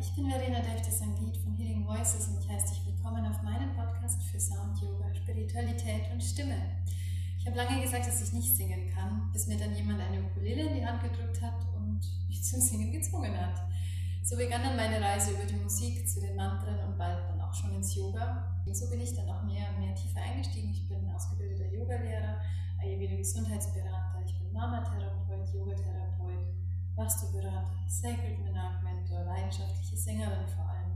ich bin Verena Defte Sangeet von Healing Voices und ich heiße dich willkommen auf meinem Podcast für Sound, Yoga, Spiritualität und Stimme. Ich habe lange gesagt, dass ich nicht singen kann, bis mir dann jemand eine Ukulele in die Hand gedrückt hat und mich zum Singen gezwungen hat. So begann dann meine Reise über die Musik zu den Mantren und bald dann auch schon ins Yoga. Und so bin ich dann auch mehr, mehr tiefer eingestiegen. Ich bin ausgebildeter Yogalehrer, Ayurveda Gesundheitsberater, ich bin Mama-Therapeut, Yoga-Therapeut, Vastu-Berater, Sacred Menag Mentor, leidenschaftliche Sängerin vor allem.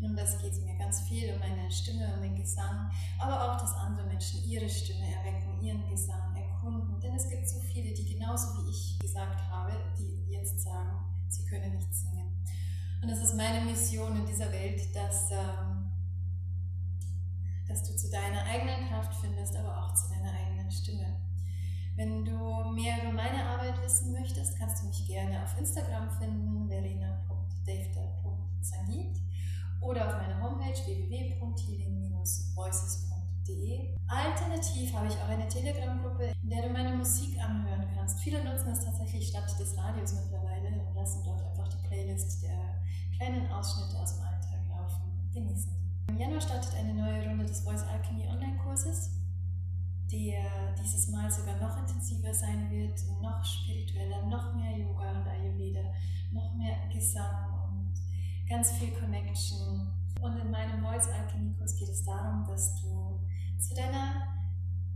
Und um das geht es mir ganz viel, um meine Stimme, um den Gesang, aber auch, dass andere Menschen ihre Stimme erwecken, ihren Gesang erkunden. Denn es gibt so viele, die genauso wie ich gesagt habe, die jetzt sagen, sie können nicht singen. Und das ist meine Mission in dieser Welt, dass, ähm, dass du zu deiner eigenen Kraft findest, aber auch zu deiner eigenen Stimme. Wenn du mehr über meine Arbeit wissen möchtest, kannst du mich gerne auf Instagram finden, verena.defter.sanit oder auf meiner Homepage www.healing-voices.de. Alternativ habe ich auch eine Telegram-Gruppe, in der du meine Musik anhören kannst. Viele nutzen es tatsächlich statt des Radios mittlerweile und lassen dort einfach die Playlist der kleinen Ausschnitte aus dem Alltag laufen. Genießen. Im Januar startet eine neue Runde des Voice Alchemy Online-Kurses der dieses Mal sogar noch intensiver sein wird, noch spiritueller, noch mehr Yoga und Ayurveda, noch mehr Gesang und ganz viel Connection. Und in meinem Voice Alchemy Kurs geht es darum, dass du zu deiner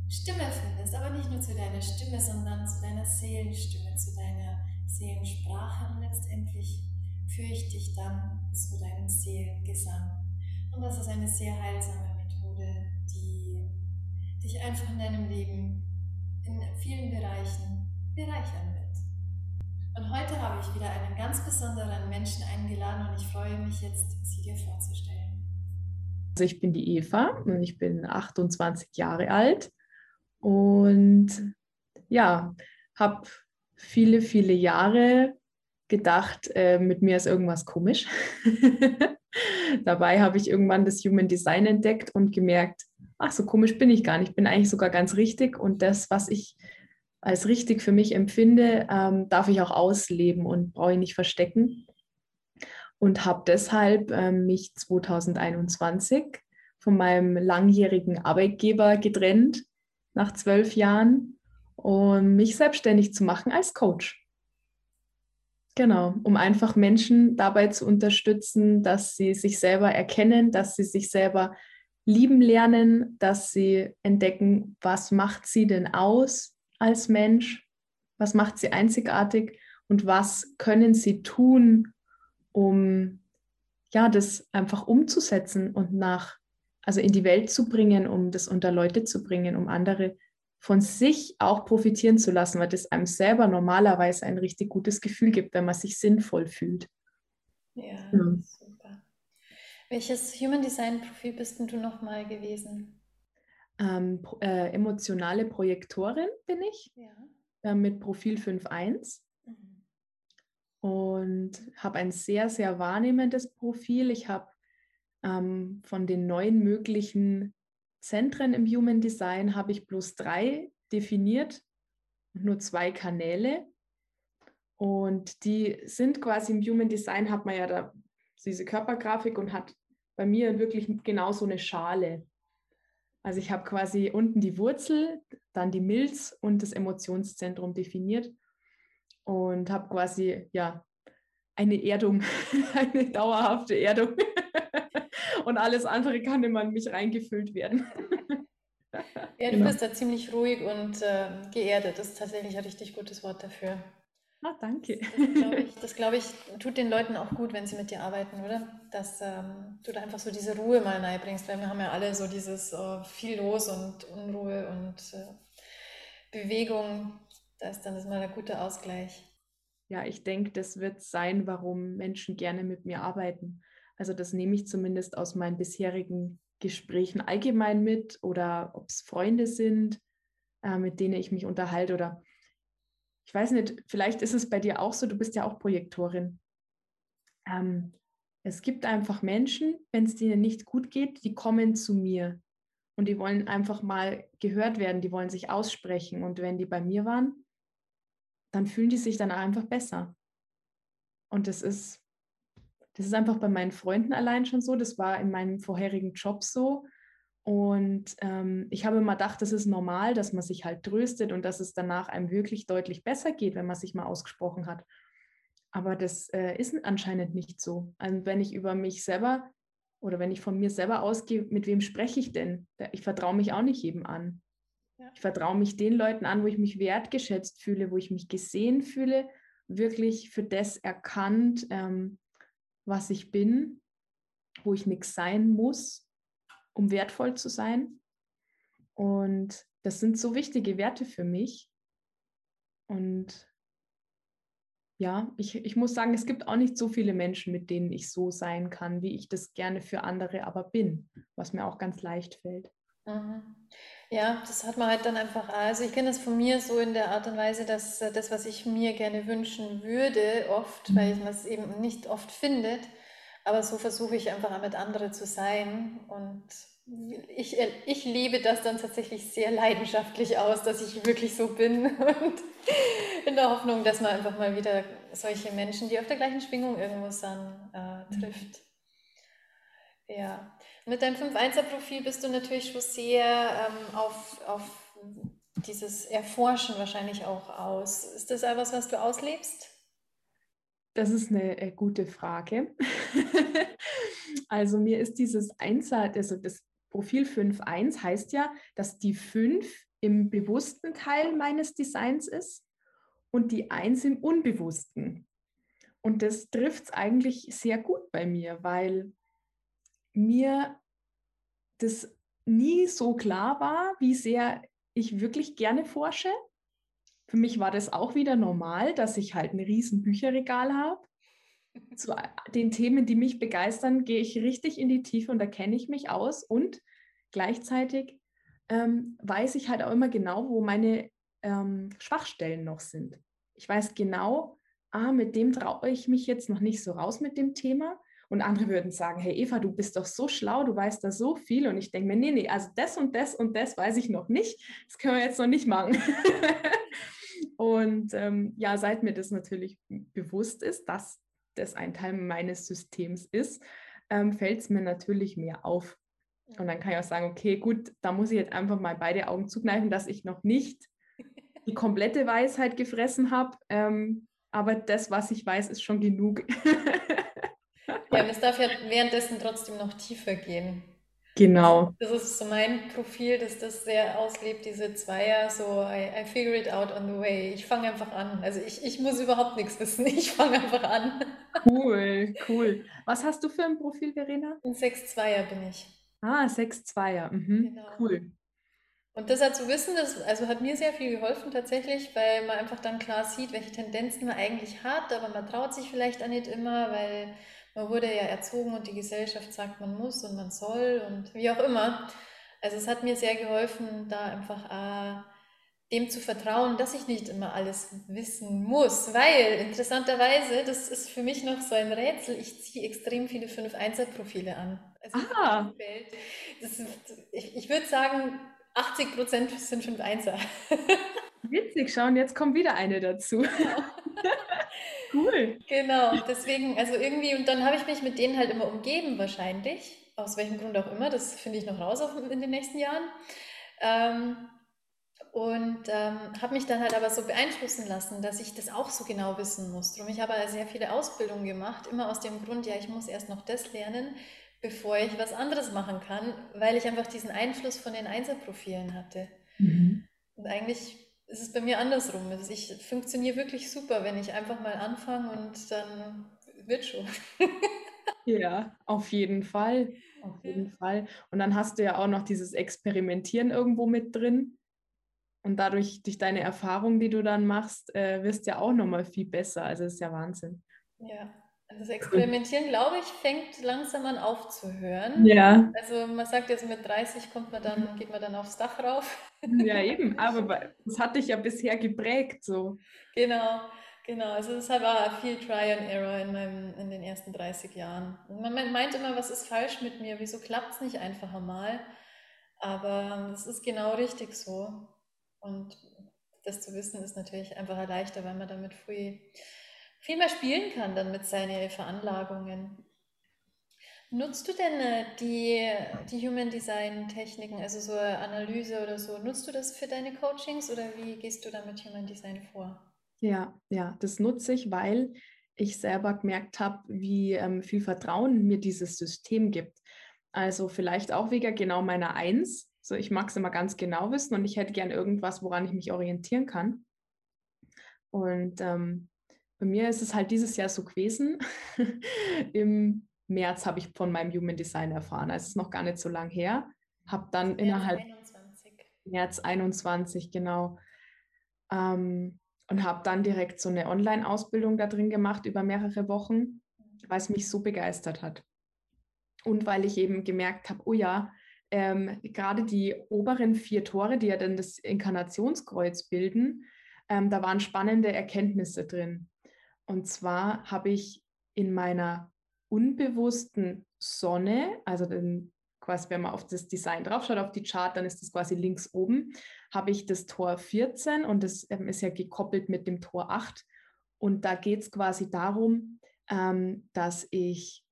Stimme findest, aber nicht nur zu deiner Stimme, sondern zu deiner Seelenstimme, zu deiner Seelensprache und letztendlich führe ich dich dann zu deinem Seelengesang. Und das ist eine sehr heilsame dich einfach in deinem Leben in vielen Bereichen bereichern wird. Und heute habe ich wieder einen ganz besonderen Menschen eingeladen und ich freue mich jetzt, sie dir vorzustellen. Also ich bin die Eva und ich bin 28 Jahre alt und ja, habe viele, viele Jahre gedacht, äh, mit mir ist irgendwas komisch. Dabei habe ich irgendwann das Human Design entdeckt und gemerkt, ach, so komisch bin ich gar nicht, ich bin eigentlich sogar ganz richtig und das, was ich als richtig für mich empfinde, ähm, darf ich auch ausleben und brauche ich nicht verstecken. Und habe deshalb ähm, mich 2021 von meinem langjährigen Arbeitgeber getrennt, nach zwölf Jahren, um mich selbstständig zu machen als Coach. Genau, um einfach Menschen dabei zu unterstützen, dass sie sich selber erkennen, dass sie sich selber lieben lernen, dass sie entdecken, was macht sie denn aus als Mensch, was macht sie einzigartig und was können sie tun, um ja, das einfach umzusetzen und nach, also in die Welt zu bringen, um das unter Leute zu bringen, um andere von sich auch profitieren zu lassen, weil das einem selber normalerweise ein richtig gutes Gefühl gibt, wenn man sich sinnvoll fühlt. Ja, ja. Welches Human Design Profil bist denn du nochmal gewesen? Ähm, äh, emotionale Projektorin bin ich ja. äh, mit Profil 5.1 mhm. und habe ein sehr, sehr wahrnehmendes Profil. Ich habe ähm, von den neun möglichen Zentren im Human Design habe ich bloß drei definiert und nur zwei Kanäle. Und die sind quasi im Human Design, hat man ja da diese Körpergrafik und hat bei mir wirklich genau so eine Schale. Also ich habe quasi unten die Wurzel, dann die Milz und das Emotionszentrum definiert und habe quasi ja eine Erdung, eine dauerhafte Erdung. und alles andere kann immer in mich reingefüllt werden. Ja, du genau. bist da ziemlich ruhig und äh, geerdet. Das ist tatsächlich ein richtig gutes Wort dafür. Ah, danke. Das glaube ich, glaub ich, tut den Leuten auch gut, wenn sie mit dir arbeiten, oder? Dass ähm, du da einfach so diese Ruhe mal bringst, weil wir haben ja alle so dieses oh, viel los und Unruhe und äh, Bewegung. Da ist dann das mal ein guter Ausgleich. Ja, ich denke, das wird sein, warum Menschen gerne mit mir arbeiten. Also das nehme ich zumindest aus meinen bisherigen Gesprächen allgemein mit oder ob es Freunde sind, äh, mit denen ich mich unterhalte oder ich weiß nicht, vielleicht ist es bei dir auch so, du bist ja auch Projektorin. Ähm, es gibt einfach Menschen, wenn es denen nicht gut geht, die kommen zu mir und die wollen einfach mal gehört werden, die wollen sich aussprechen. Und wenn die bei mir waren, dann fühlen die sich dann einfach besser. Und das ist, Das ist einfach bei meinen Freunden allein schon so. Das war in meinem vorherigen Job so. Und ähm, ich habe immer gedacht, das ist normal, dass man sich halt tröstet und dass es danach einem wirklich deutlich besser geht, wenn man sich mal ausgesprochen hat. Aber das äh, ist anscheinend nicht so. Also wenn ich über mich selber oder wenn ich von mir selber ausgehe, mit wem spreche ich denn? Ich vertraue mich auch nicht jedem an. Ja. Ich vertraue mich den Leuten an, wo ich mich wertgeschätzt fühle, wo ich mich gesehen fühle, wirklich für das erkannt, ähm, was ich bin, wo ich nichts sein muss, um wertvoll zu sein. Und das sind so wichtige Werte für mich. Und ja, ich, ich muss sagen, es gibt auch nicht so viele Menschen, mit denen ich so sein kann, wie ich das gerne für andere aber bin, was mir auch ganz leicht fällt. Mhm. Ja, das hat man halt dann einfach, also ich kenne das von mir so in der Art und Weise, dass äh, das, was ich mir gerne wünschen würde, oft, weil mhm. man es eben nicht oft findet, aber so versuche ich einfach mit anderen zu sein und ich, ich liebe das dann tatsächlich sehr leidenschaftlich aus, dass ich wirklich so bin und in der Hoffnung, dass man einfach mal wieder solche Menschen, die auf der gleichen Schwingung irgendwo sind, äh, mhm. trifft. Ja, mit deinem 5-1er-Profil bist du natürlich schon sehr ähm, auf, auf dieses Erforschen wahrscheinlich auch aus. Ist das etwas, was du auslebst? Das ist eine äh, gute Frage. also mir ist dieses Einser, also das Profil 5.1 heißt ja, dass die 5 im bewussten Teil meines Designs ist und die 1 im unbewussten. Und das trifft es eigentlich sehr gut bei mir, weil mir das nie so klar war, wie sehr ich wirklich gerne forsche. Für mich war das auch wieder normal, dass ich halt ein riesen Bücherregal habe. Zu den Themen, die mich begeistern, gehe ich richtig in die Tiefe und da kenne ich mich aus. Und gleichzeitig ähm, weiß ich halt auch immer genau, wo meine ähm, Schwachstellen noch sind. Ich weiß genau, ah, mit dem traue ich mich jetzt noch nicht so raus mit dem Thema. Und andere würden sagen, hey Eva, du bist doch so schlau, du weißt da so viel. Und ich denke mir, nee, nee, also das und das und das weiß ich noch nicht. Das können wir jetzt noch nicht machen. und ähm, ja, seit mir das natürlich bewusst ist, dass das ein Teil meines Systems ist, ähm, fällt es mir natürlich mehr auf. Und dann kann ich auch sagen, okay, gut, da muss ich jetzt einfach mal beide Augen zukneifen, dass ich noch nicht die komplette Weisheit gefressen habe. Ähm, aber das, was ich weiß, ist schon genug. Ja, und es darf ja währenddessen trotzdem noch tiefer gehen. Genau. Das ist so mein Profil, dass das sehr auslebt, diese Zweier, so I, I figure it out on the way. Ich fange einfach an. Also ich, ich muss überhaupt nichts wissen, ich fange einfach an. Cool, cool. Was hast du für ein Profil, Verena? Ein 6-2er bin ich. Ah, 6-2er, mhm. genau. cool. Und das zu wissen, das also hat mir sehr viel geholfen tatsächlich, weil man einfach dann klar sieht, welche Tendenzen man eigentlich hat, aber man traut sich vielleicht auch nicht immer, weil man wurde ja erzogen und die Gesellschaft sagt, man muss und man soll und wie auch immer. Also es hat mir sehr geholfen, da einfach äh, dem zu vertrauen, dass ich nicht immer alles wissen muss, weil interessanterweise, das ist für mich noch so ein Rätsel, ich ziehe extrem viele 5-1er-Profile an. Also ah. Ist, ich, ich würde sagen, 80 Prozent sind 5-1er. Witzig, schauen, jetzt kommt wieder eine dazu. Genau. Cool. Genau, deswegen, also irgendwie, und dann habe ich mich mit denen halt immer umgeben, wahrscheinlich. Aus welchem Grund auch immer, das finde ich noch raus in den nächsten Jahren. Ähm, und ähm, habe mich dann halt aber so beeinflussen lassen, dass ich das auch so genau wissen muss. Drum ich habe sehr viele Ausbildungen gemacht, immer aus dem Grund, ja, ich muss erst noch das lernen, bevor ich was anderes machen kann, weil ich einfach diesen Einfluss von den Einzelprofilen hatte. Mhm. Und eigentlich ist es bei mir andersrum. Also ich funktioniere wirklich super, wenn ich einfach mal anfange und dann wird schon. ja, auf jeden Fall. Auf jeden Fall. Und dann hast du ja auch noch dieses Experimentieren irgendwo mit drin. Und dadurch, durch deine Erfahrung, die du dann machst, äh, wirst du ja auch nochmal viel besser. Also das ist ja Wahnsinn. Ja, das Experimentieren, glaube ich, fängt langsam an aufzuhören. Ja. Also man sagt jetzt mit 30 kommt man dann, geht man dann aufs Dach rauf. Ja, eben, aber das hat dich ja bisher geprägt so. Genau, genau. Also das war viel Try and Error in, meinem, in den ersten 30 Jahren. Man meint immer, was ist falsch mit mir? Wieso klappt es nicht einfach einmal? Aber es ist genau richtig so. Und das zu wissen ist natürlich einfach leichter, weil man damit früh viel mehr spielen kann dann mit seinen Veranlagungen. Nutzt du denn äh, die, die Human Design Techniken, also so Analyse oder so, nutzt du das für deine Coachings oder wie gehst du da mit Human Design vor? Ja, ja, das nutze ich, weil ich selber gemerkt habe, wie ähm, viel Vertrauen mir dieses System gibt. Also vielleicht auch wegen genau meiner Eins. So, ich mag es immer ganz genau wissen und ich hätte gern irgendwas, woran ich mich orientieren kann. Und ähm, bei mir ist es halt dieses Jahr so gewesen. Im März habe ich von meinem Human Design erfahren. Also es ist noch gar nicht so lang her. Habe dann März innerhalb 21. März 21 genau ähm, und habe dann direkt so eine Online-Ausbildung da drin gemacht über mehrere Wochen, weil es mich so begeistert hat. Und weil ich eben gemerkt habe, oh ja, ähm, gerade die oberen vier Tore, die ja dann das Inkarnationskreuz bilden, ähm, da waren spannende Erkenntnisse drin. Und zwar habe ich in meiner unbewussten Sonne, also den, quasi, wenn man auf das Design draufschaut, auf die Chart, dann ist das quasi links oben, habe ich das Tor 14 und das ähm, ist ja gekoppelt mit dem Tor 8. Und da geht es quasi darum, ähm, dass ich,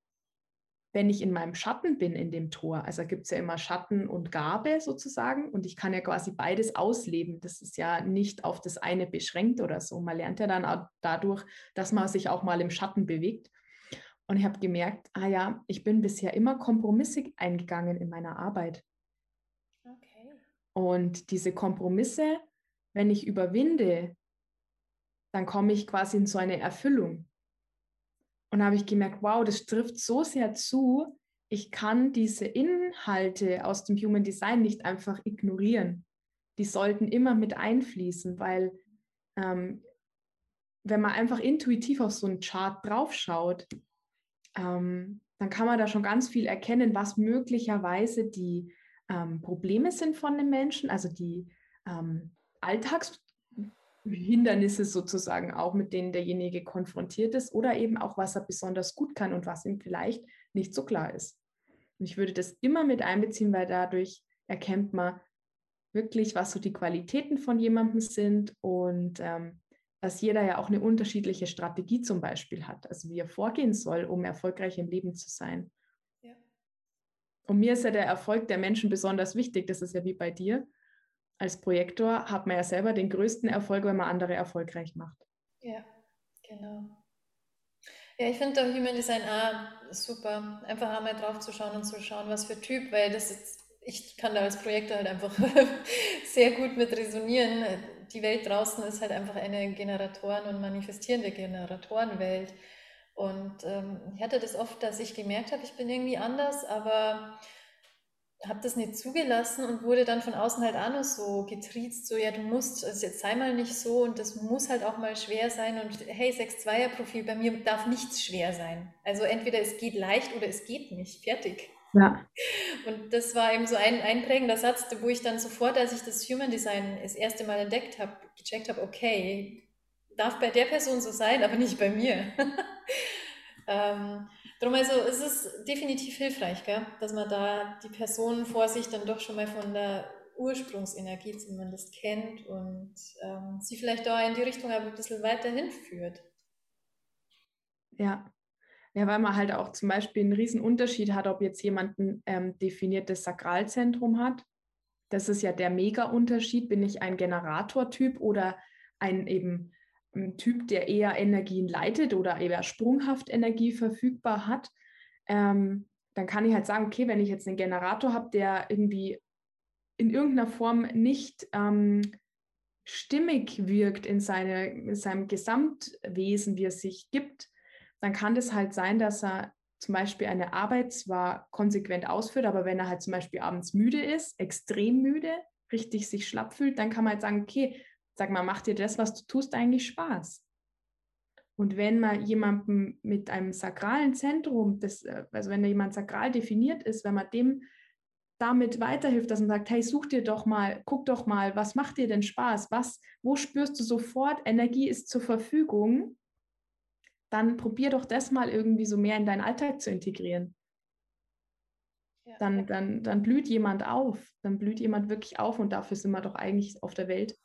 wenn ich in meinem Schatten bin in dem Tor, also gibt es ja immer Schatten und Gabe sozusagen, und ich kann ja quasi beides ausleben. Das ist ja nicht auf das eine beschränkt oder so. Man lernt ja dann auch dadurch, dass man sich auch mal im Schatten bewegt. Und ich habe gemerkt, ah ja, ich bin bisher immer kompromissig eingegangen in meiner Arbeit. Okay. Und diese Kompromisse, wenn ich überwinde, dann komme ich quasi in so eine Erfüllung. Und da habe ich gemerkt, wow, das trifft so sehr zu. Ich kann diese Inhalte aus dem Human Design nicht einfach ignorieren. Die sollten immer mit einfließen, weil ähm, wenn man einfach intuitiv auf so einen Chart draufschaut, ähm, dann kann man da schon ganz viel erkennen, was möglicherweise die ähm, Probleme sind von den Menschen, also die ähm, Alltagshindernisse sozusagen auch, mit denen derjenige konfrontiert ist oder eben auch, was er besonders gut kann und was ihm vielleicht nicht so klar ist. Und ich würde das immer mit einbeziehen, weil dadurch erkennt man wirklich, was so die Qualitäten von jemandem sind und ähm, dass jeder ja auch eine unterschiedliche Strategie zum Beispiel hat, also wie er vorgehen soll, um erfolgreich im Leben zu sein. Ja. Und mir ist ja der Erfolg der Menschen besonders wichtig. Das ist ja wie bei dir. Als Projektor hat man ja selber den größten Erfolg, wenn man andere erfolgreich macht. Ja, genau. Ja, ich finde Human Design auch super. Einfach einmal drauf zu schauen und zu schauen, was für Typ, weil das ist, ich kann da als Projektor halt einfach sehr gut mit resonieren die Welt draußen ist halt einfach eine Generatoren- und manifestierende Generatorenwelt. Und ähm, ich hatte das oft, dass ich gemerkt habe, ich bin irgendwie anders, aber habe das nicht zugelassen und wurde dann von außen halt auch noch so getriezt, so ja, du musst, also jetzt sei mal nicht so und das muss halt auch mal schwer sein und hey, 6-2er-Profil, bei mir darf nichts schwer sein. Also entweder es geht leicht oder es geht nicht, fertig. Ja. Und das war eben so ein einprägender Satz, wo ich dann sofort, als ich das Human Design das erste Mal entdeckt habe, gecheckt habe, okay, darf bei der Person so sein, aber nicht bei mir. ähm, darum also, es ist definitiv hilfreich, gell? dass man da die Person vor sich dann doch schon mal von der Ursprungsenergie zumindest kennt und ähm, sie vielleicht da in die Richtung ein bisschen weiterhin führt. Ja, ja, weil man halt auch zum Beispiel einen riesen Unterschied hat, ob jetzt jemand ein ähm, definiertes Sakralzentrum hat. Das ist ja der Mega-Unterschied. Bin ich ein Generatortyp oder ein eben ein Typ, der eher Energien leitet oder eher sprunghaft Energie verfügbar hat? Ähm, dann kann ich halt sagen, okay, wenn ich jetzt einen Generator habe, der irgendwie in irgendeiner Form nicht ähm, stimmig wirkt in, seine, in seinem Gesamtwesen, wie es sich gibt, dann kann das halt sein, dass er zum Beispiel eine Arbeit zwar konsequent ausführt, aber wenn er halt zum Beispiel abends müde ist, extrem müde, richtig sich schlapp fühlt, dann kann man halt sagen, okay, sag mal, macht dir das, was du tust, eigentlich Spaß? Und wenn man jemandem mit einem sakralen Zentrum, das, äh, also wenn da jemand sakral definiert ist, wenn man dem damit weiterhilft, dass man sagt, hey, such dir doch mal, guck doch mal, was macht dir denn Spaß? Was, wo spürst du sofort, Energie ist zur Verfügung? dann probier doch das mal irgendwie so mehr in deinen Alltag zu integrieren. Ja. Dann, dann, dann blüht jemand auf, dann blüht jemand wirklich auf und dafür sind wir doch eigentlich auf der Welt.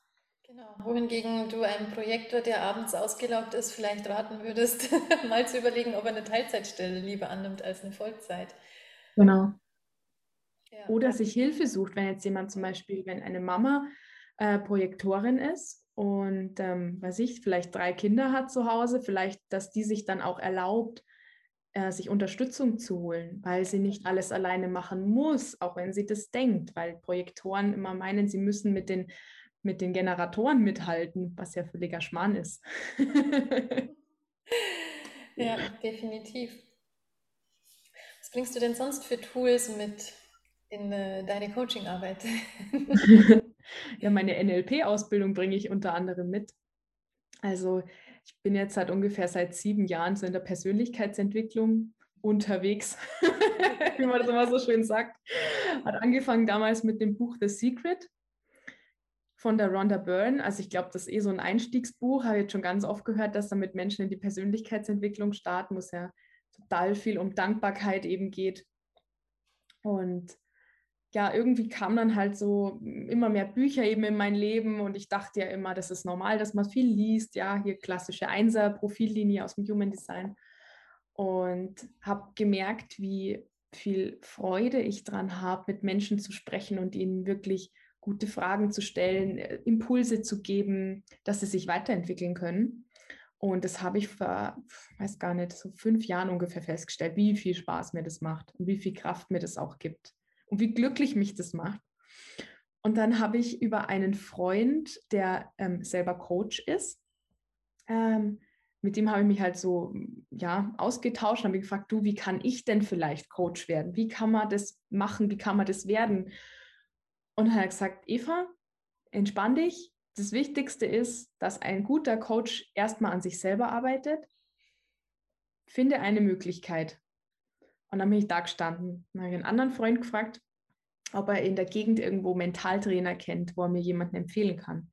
Genau. Wohingegen du einem Projektor, der abends ausgelaugt ist, vielleicht raten würdest, mal zu überlegen, ob er eine Teilzeitstelle lieber annimmt als eine Vollzeit. Genau. Ja. Oder sich Hilfe sucht, wenn jetzt jemand zum Beispiel, wenn eine Mama äh, Projektorin ist und, ähm, weiß ich, vielleicht drei Kinder hat zu Hause, vielleicht, dass die sich dann auch erlaubt, äh, sich Unterstützung zu holen, weil sie nicht alles alleine machen muss, auch wenn sie das denkt, weil Projektoren immer meinen, sie müssen mit den mit den Generatoren mithalten, was ja völliger Schmarrn ist. ja, definitiv. Was bringst du denn sonst für Tools mit in äh, deine Coachingarbeit? ja, meine NLP-Ausbildung bringe ich unter anderem mit. Also ich bin jetzt seit ungefähr seit sieben Jahren so in der Persönlichkeitsentwicklung unterwegs, wie man das immer so schön sagt. Hat angefangen damals mit dem Buch The Secret von der Rhonda Byrne. Also ich glaube, das ist eh so ein Einstiegsbuch. Habe jetzt schon ganz oft gehört, dass damit Menschen in die Persönlichkeitsentwicklung starten, es ja total viel um Dankbarkeit eben geht. Und ja, irgendwie kamen dann halt so immer mehr Bücher eben in mein Leben und ich dachte ja immer, das ist normal, dass man viel liest. Ja, hier klassische Einser-Profillinie aus dem Human Design. Und habe gemerkt, wie viel Freude ich dran habe, mit Menschen zu sprechen und ihnen wirklich gute Fragen zu stellen, äh, Impulse zu geben, dass sie sich weiterentwickeln können. Und das habe ich vor, weiß gar nicht, so fünf Jahren ungefähr festgestellt, wie viel Spaß mir das macht und wie viel Kraft mir das auch gibt und wie glücklich mich das macht. Und dann habe ich über einen Freund, der ähm, selber Coach ist, ähm, mit dem habe ich mich halt so ja ausgetauscht, habe gefragt, du, wie kann ich denn vielleicht Coach werden? Wie kann man das machen? Wie kann man das werden? Und hat gesagt, Eva, entspann dich. Das Wichtigste ist, dass ein guter Coach erstmal an sich selber arbeitet. Finde eine Möglichkeit. Und dann bin ich da gestanden. Dann habe ich einen anderen Freund gefragt, ob er in der Gegend irgendwo Mentaltrainer kennt, wo er mir jemanden empfehlen kann.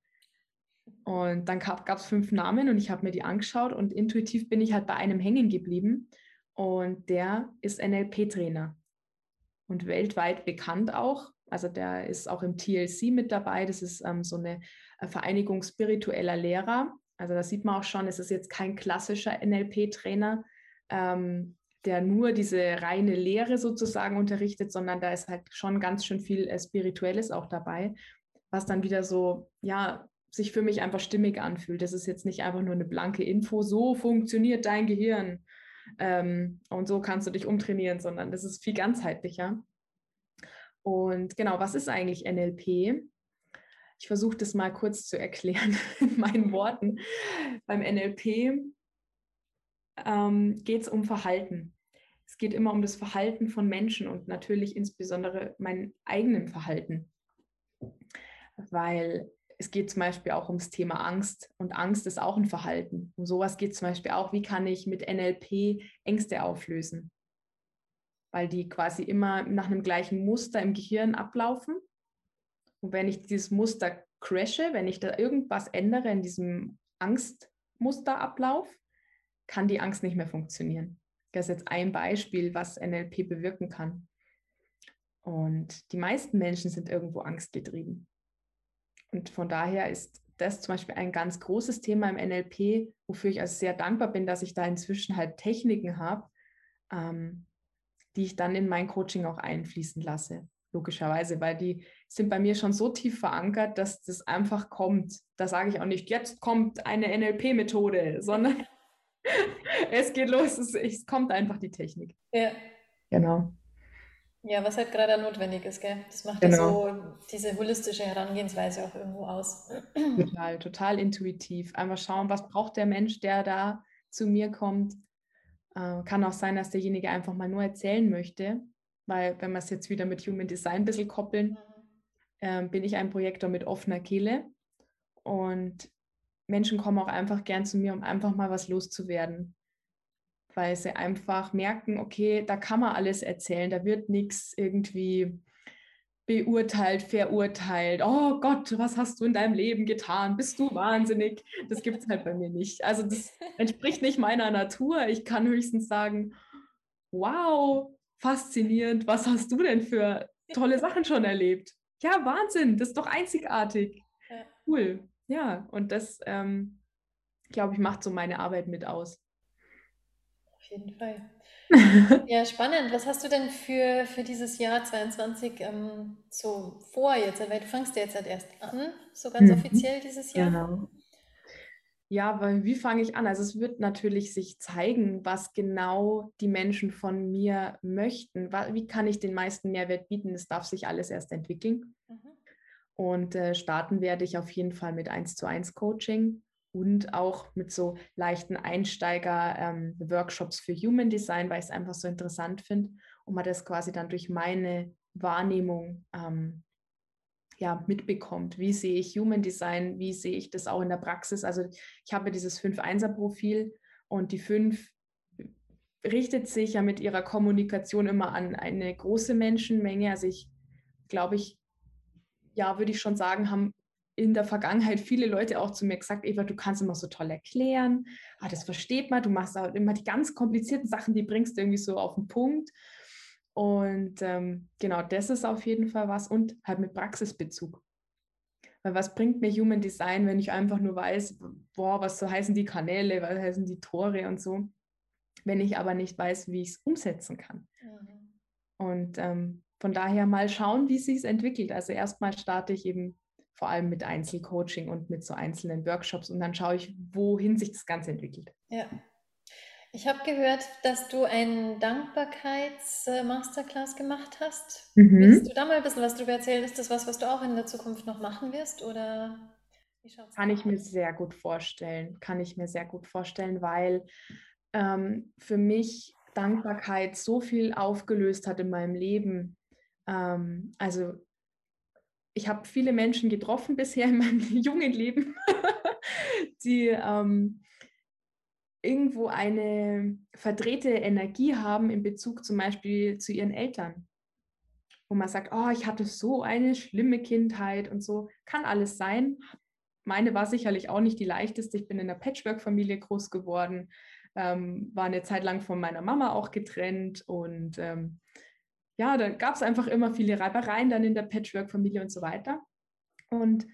Und dann gab es fünf Namen und ich habe mir die angeschaut und intuitiv bin ich halt bei einem hängen geblieben. Und der ist NLP-Trainer und weltweit bekannt auch. Also der ist auch im TLC mit dabei. Das ist ähm, so eine äh, Vereinigung spiritueller Lehrer. Also da sieht man auch schon, es ist jetzt kein klassischer NLP-Trainer, ähm, der nur diese reine Lehre sozusagen unterrichtet, sondern da ist halt schon ganz schön viel äh, Spirituelles auch dabei, was dann wieder so, ja, sich für mich einfach stimmig anfühlt. Das ist jetzt nicht einfach nur eine blanke Info, so funktioniert dein Gehirn ähm, und so kannst du dich umtrainieren, sondern das ist viel ganzheitlicher. Und genau, was ist eigentlich NLP? Ich versuche das mal kurz zu erklären in meinen Worten. Beim NLP ähm, geht es um Verhalten. Es geht immer um das Verhalten von Menschen und natürlich insbesondere mein eigenes Verhalten. Weil es geht zum Beispiel auch ums Thema Angst und Angst ist auch ein Verhalten. Um sowas geht zum Beispiel auch, wie kann ich mit NLP Ängste auflösen? Weil die quasi immer nach einem gleichen Muster im Gehirn ablaufen. Und wenn ich dieses Muster crashe, wenn ich da irgendwas ändere in diesem Angstmusterablauf, kann die Angst nicht mehr funktionieren. Das ist jetzt ein Beispiel, was NLP bewirken kann. Und die meisten Menschen sind irgendwo angstgetrieben. Und von daher ist das zum Beispiel ein ganz großes Thema im NLP, wofür ich also sehr dankbar bin, dass ich da inzwischen halt Techniken habe, ähm, die ich dann in mein Coaching auch einfließen lasse. Logischerweise, weil die sind bei mir schon so tief verankert, dass das einfach kommt. Da sage ich auch nicht, jetzt kommt eine NLP-Methode, sondern es geht los, es, es, kommt einfach die Technik. Ja. Genau. Ja, was halt gerade notwendig ist, gell? Das macht genau. ja so diese holistische Herangehensweise auch irgendwo aus. Total, total intuitiv. Einfach schauen, was braucht der Mensch, der da zu mir kommt äh, kann auch sein, dass derjenige einfach mal nur erzählen möchte, weil wenn wir es jetzt wieder mit Human Design ein bisschen koppeln, äh, bin ich ein Projektor mit offener Kehle. Und Menschen kommen auch einfach gern zu mir, um einfach mal was loszuwerden, weil sie einfach merken, okay, da kann man alles erzählen, da wird nichts irgendwie beurteilt, verurteilt. Oh Gott, was hast du in deinem Leben getan? Bist du wahnsinnig? Das gibt es halt bei mir nicht. Also das entspricht nicht meiner Natur. Ich kann höchstens sagen, wow, faszinierend. Was hast du denn für tolle Sachen schon erlebt? Ja, Wahnsinn, das ist doch einzigartig. Cool. ja, und das, ähm, glaube ich, macht so meine Arbeit mit aus. Auf jeden Fall. ja, spannend. Was hast du denn für, für dieses Jahr 22 ähm, so vor jetzt? Weil du fängst ja jetzt halt erst an, so ganz mhm. offiziell dieses Jahr. Genau. Ja, weil wie fange ich an? Also es wird natürlich sich zeigen, was genau die Menschen von mir möchten. Wie kann ich den meisten Mehrwert bieten? Das darf sich alles erst entwickeln. Mhm. Und äh, starten werde ich auf jeden Fall mit 1 zu 1 Coaching und auch mit so leichten Einsteiger-Workshops ähm, für Human Design, weil ich es einfach so interessant finde und man das quasi dann durch meine Wahrnehmung ähm, ja, mitbekommt. Wie sehe ich Human Design? Wie sehe ich das auch in der Praxis? Also ich habe dieses 5-1er-Profil und die 5 richtet sich ja mit ihrer Kommunikation immer an eine große Menschenmenge. Also ich glaube, ich, ja, würde ich schon sagen, haben in der Vergangenheit viele Leute auch zu mir gesagt, Eva, du kannst immer so toll erklären, ah, das versteht man, du machst auch immer die ganz komplizierten Sachen, die bringst du irgendwie so auf den Punkt. Und ähm, genau, das ist auf jeden Fall was und halt mit Praxisbezug. Weil was bringt mir Human Design, wenn ich einfach nur weiß, boah, was so heißen die Kanäle, was heißen die Tore und so, wenn ich aber nicht weiß, wie ich es umsetzen kann. Mhm. Und ähm, von daher mal schauen, wie es sich entwickelt. Also erstmal starte ich eben vor allem mit Einzelcoaching und mit so einzelnen Workshops und dann schaue ich, wohin sich das Ganze entwickelt. Ja, ich habe gehört, dass du einen Dankbarkeits-Masterclass gemacht hast. Mhm. Willst du da mal ein bisschen was drüber erzählen? Ist das was, was du auch in der Zukunft noch machen wirst? Oder Kann ich mir sehr gut vorstellen. Kann ich mir sehr gut vorstellen, weil ähm, für mich Dankbarkeit so viel aufgelöst hat in meinem Leben. Ähm, also ich habe viele Menschen getroffen bisher in meinem jungen Leben, die ähm, irgendwo eine verdrehte Energie haben in Bezug zum Beispiel zu ihren Eltern. Wo man sagt, oh, ich hatte so eine schlimme Kindheit und so. Kann alles sein. Meine war sicherlich auch nicht die leichteste. Ich bin in einer Patchwork-Familie groß geworden, ähm, war eine Zeit lang von meiner Mama auch getrennt und ähm, ja, da gab es einfach immer viele Reibereien dann in der Patchwork-Familie und so weiter. Und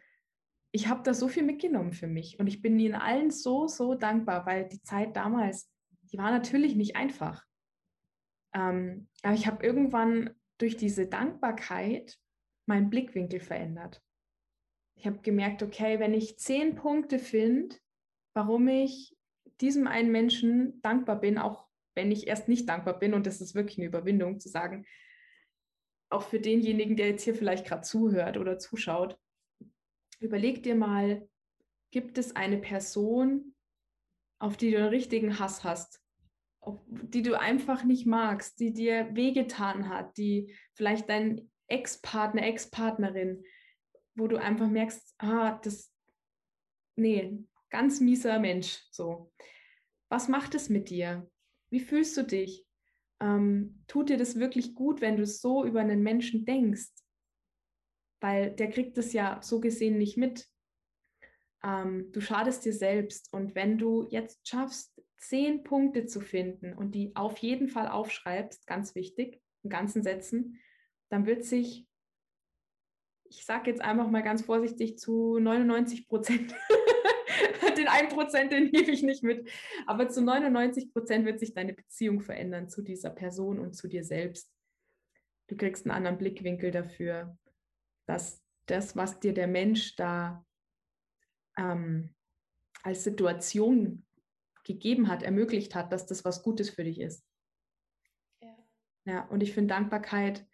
ich habe da so viel mitgenommen für mich und ich bin ihnen allen so, so dankbar, weil die Zeit damals, die war natürlich nicht einfach. Ähm, aber ich habe irgendwann durch diese Dankbarkeit meinen Blickwinkel verändert. Ich habe gemerkt, okay, wenn ich zehn Punkte finde, warum ich diesem einen Menschen dankbar bin, auch wenn ich erst nicht dankbar bin, und das ist wirklich eine Überwindung zu sagen, auch für denjenigen, der jetzt hier vielleicht gerade zuhört oder zuschaut, überleg dir mal, gibt es eine Person, auf die du einen richtigen Hass hast, die du einfach nicht magst, die dir wehgetan hat, die vielleicht dein Ex-Partner, Ex-Partnerin, wo du einfach merkst, ah, das, nee, ganz mieser Mensch, so. Was macht es mit dir? Wie fühlst du dich? Ähm, tut dir das wirklich gut, wenn du so über einen Menschen denkst? weil der kriegt es ja so gesehen nicht mit. Ähm, du schadest dir selbst und wenn du jetzt schaffst, zehn Punkte zu finden und die auf jeden Fall aufschreibst, ganz wichtig, in ganzen Sätzen, dann wird sich, ich sage jetzt einfach mal ganz vorsichtig, zu 99 Prozent, den 1 Prozent, den nehme ich nicht mit, aber zu 99 Prozent wird sich deine Beziehung verändern zu dieser Person und zu dir selbst. Du kriegst einen anderen Blickwinkel dafür dass das, was dir der Mensch da ähm, als Situation gegeben hat, ermöglicht hat, dass das was Gutes für dich ist. Ja, ja und ich finde Dankbarkeit,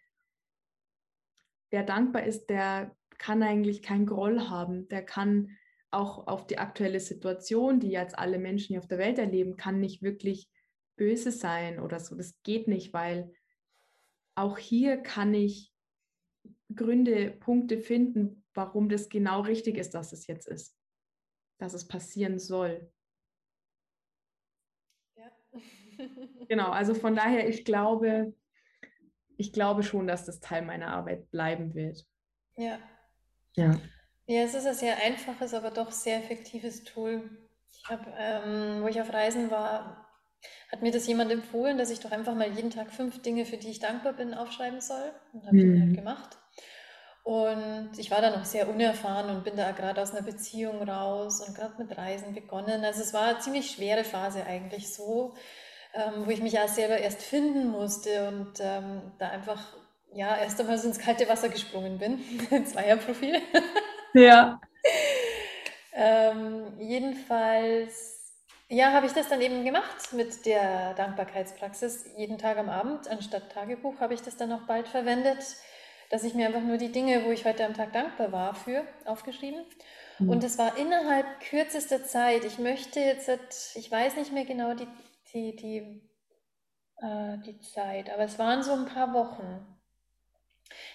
wer dankbar ist, der kann eigentlich keinen Groll haben, der kann auch auf die aktuelle Situation, die jetzt alle Menschen hier auf der Welt erleben, kann nicht wirklich böse sein oder so. Das geht nicht, weil auch hier kann ich Gründe, Punkte finden, warum das genau richtig ist, dass es jetzt ist, dass es passieren soll. Ja. genau, also von daher, ich glaube, ich glaube schon, dass das Teil meiner Arbeit bleiben wird. Ja. Ja. Ja, es ist ein sehr einfaches, aber doch sehr effektives Tool. Ich habe, ähm, wo ich auf Reisen war, hat mir das jemand empfohlen, dass ich doch einfach mal jeden Tag fünf Dinge, für die ich dankbar bin, aufschreiben soll. Und habe ich mhm. halt gemacht. Und ich war da noch sehr unerfahren und bin da gerade aus einer Beziehung raus und gerade mit Reisen begonnen. Also es war eine ziemlich schwere Phase eigentlich so, ähm, wo ich mich ja selber erst finden musste und ähm, da einfach ja erst einmal so ins kalte Wasser gesprungen bin. Zweierprofil. Ja. ähm, jedenfalls, ja, habe ich das dann eben gemacht mit der Dankbarkeitspraxis. Jeden Tag am Abend, anstatt Tagebuch, habe ich das dann auch bald verwendet dass ich mir einfach nur die Dinge, wo ich heute am Tag dankbar war, für aufgeschrieben. Mhm. Und es war innerhalb kürzester Zeit. Ich möchte jetzt, ich weiß nicht mehr genau die, die, die, äh, die Zeit, aber es waren so ein paar Wochen.